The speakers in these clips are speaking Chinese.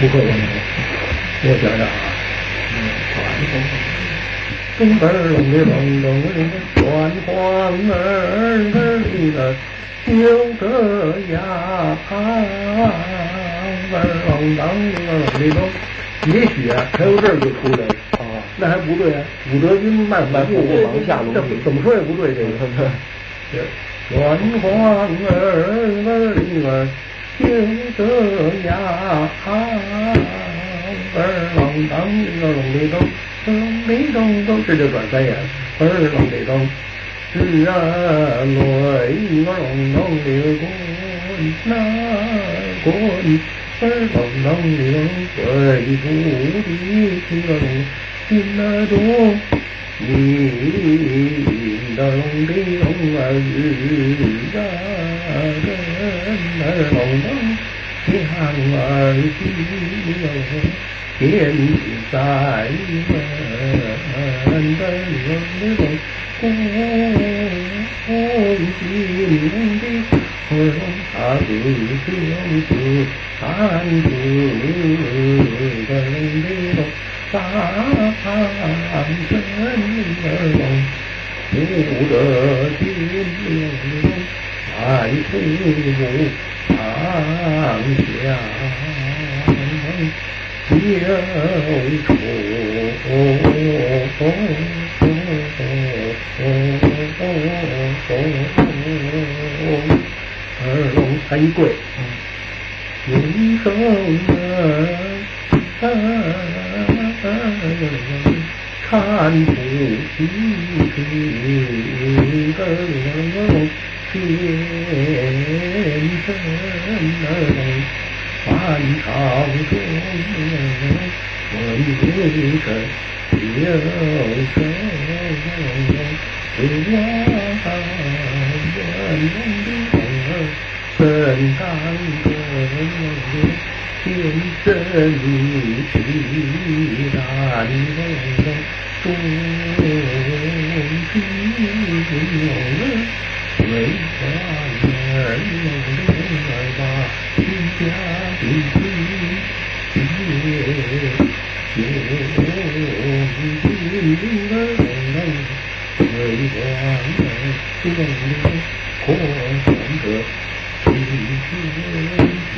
不会了。我想想啊，东儿隆的隆隆的转黄儿儿的有个呀，儿隆当的隆也许啊，还有这儿就出来了啊，那还不对啊，武德军迈迈步往下隆，这怎么说也不对，这个。转黄儿儿儿有个呀，儿郎当儿隆里咚，隆里咚咚，这就转三眼，儿隆里咚，是啊，雷儿隆隆里滚那滚，儿隆隆里回不的听儿隆，听那咚。你的龙的龙儿日啊，人儿龙龙响儿急，天在问的龙的龙，恭喜的儿龙他子就是汉子的龙的龙。三声儿隆，不得金陵来父母堂下有仇，儿龙他一跪，一声看不清楚个天生儿满朝中问为臣有生是我愿的怎敢得天生你气难容，终须为官儿儿把家的亲爹兄弟儿为官儿可算得。一天一地一人，水花儿儿在长房，一山一呀，里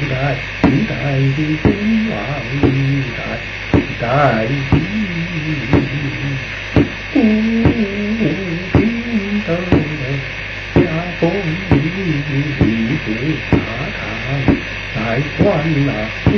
后代一代的君王，一代一代的古今都家风里不差长。在关那处，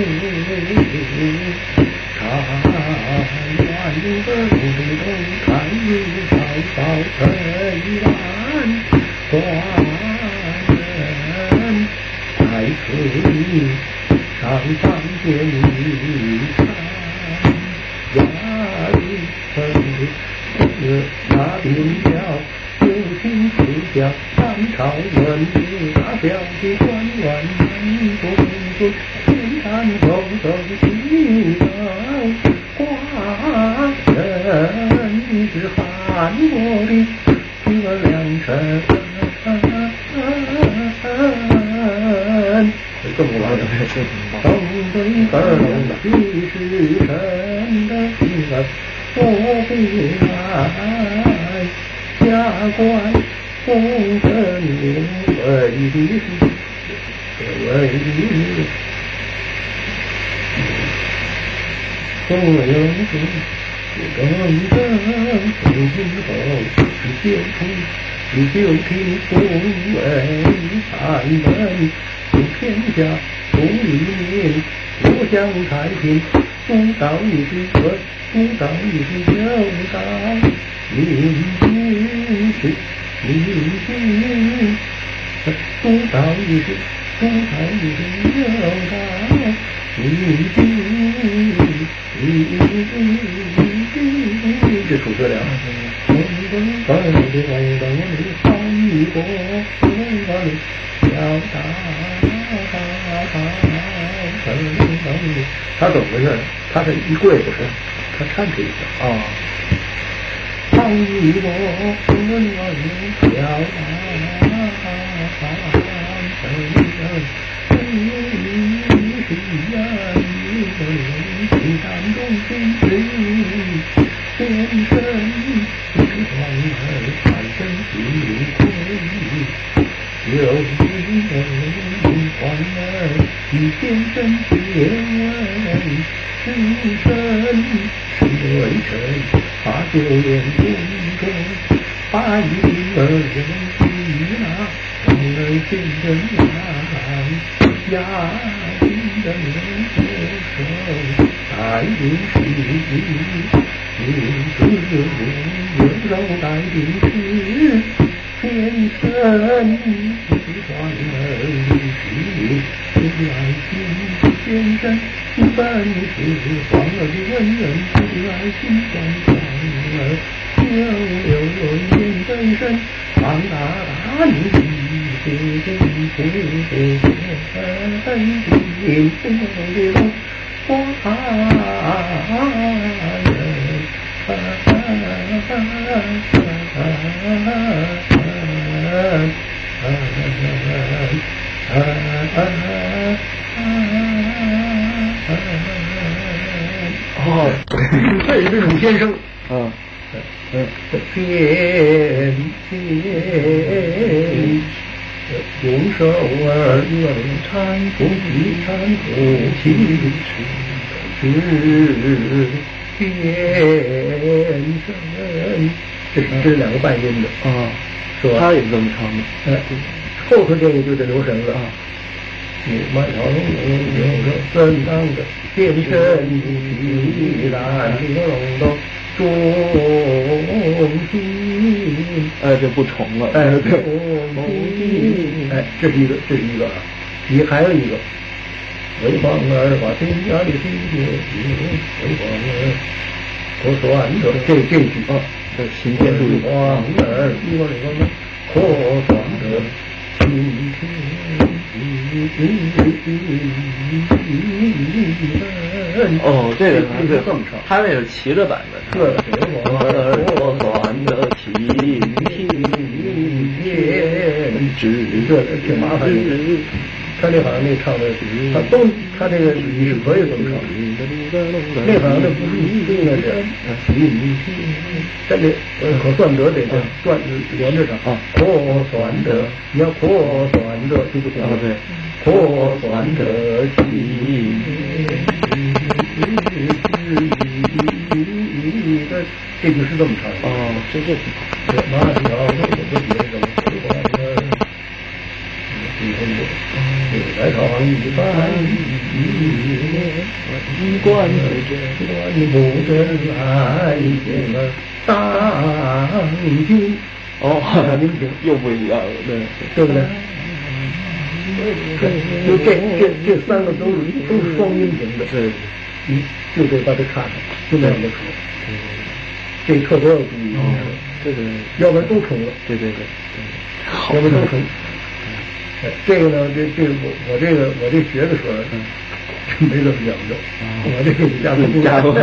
役那边叫有请赐教三朝文武大小的官员。天山高登西登花人是汉国的君儿良臣，这么来的，登对儿龙的是神的君儿。我不来，下官奉神明为的是为的。所有的刚刚从今后是救出，是救贫富为安稳，救天下富民，国享太平，主道义之德，主道义之孝道，民君是民君，主道义之主道义之孝道，民君。这出学了。咚咚咚咚咚咚咚，好一个咚咚咚，他怎么回事？他是一跪不是？他颤这一下。啊。好一个咚咚咚，小大咚咚咚，你是呀。青山中寻知音，天生是黄儿，半生是亏。有一黄儿，一天生天问，生生是为臣，把酒言宫中，把一儿人去拿，黄儿见人难，呀，见人手。待定时，明知温柔待定时，天生欢儿女是爱心先生，本是欢儿的恩人是爱心欢儿，九六年真身，长大大女是真是真真真花哦，这是鲁先生。嗯嗯，天天。用手儿用禅不离禅不弃是天生，这这是两个半音的啊，是吧？他也是这么唱的。哎，后头这个就得留神了啊。满朝龙有个怎当的天生地蓝玲珑的。中心，哎，这不重了，哎，中心，哎，这是一个，这是一个啊，你还有一个，为皇儿把天下的心结为皇儿，可算得这这句啊，这新天注意，皇儿，一个那个可算得今天。哦，这个是这么唱，他那是骑着板的。对，我我算得清天知，这挺麻烦的。他这好像那唱的，他都他这个你是可以这么唱。那好像那不是应该是，但这可算得这个转连着唱啊，可算得，你要可算得就不行了。对，可算得清。这句是这么唱的。哦，这这挺好。马条有个别什么回话呢？你听过？来唱一番，一关不真，关不真来见了当君。哦，您听又不一样了，对对不对？就这这这三个都是都是双音平的。对，你就得把它唱上，就那样的。说。这特别要注意，这个要不然都重了。对对对，要不然都重。这个呢，这这我我这个我这学的时候，没怎么讲究。我这个一下子加过。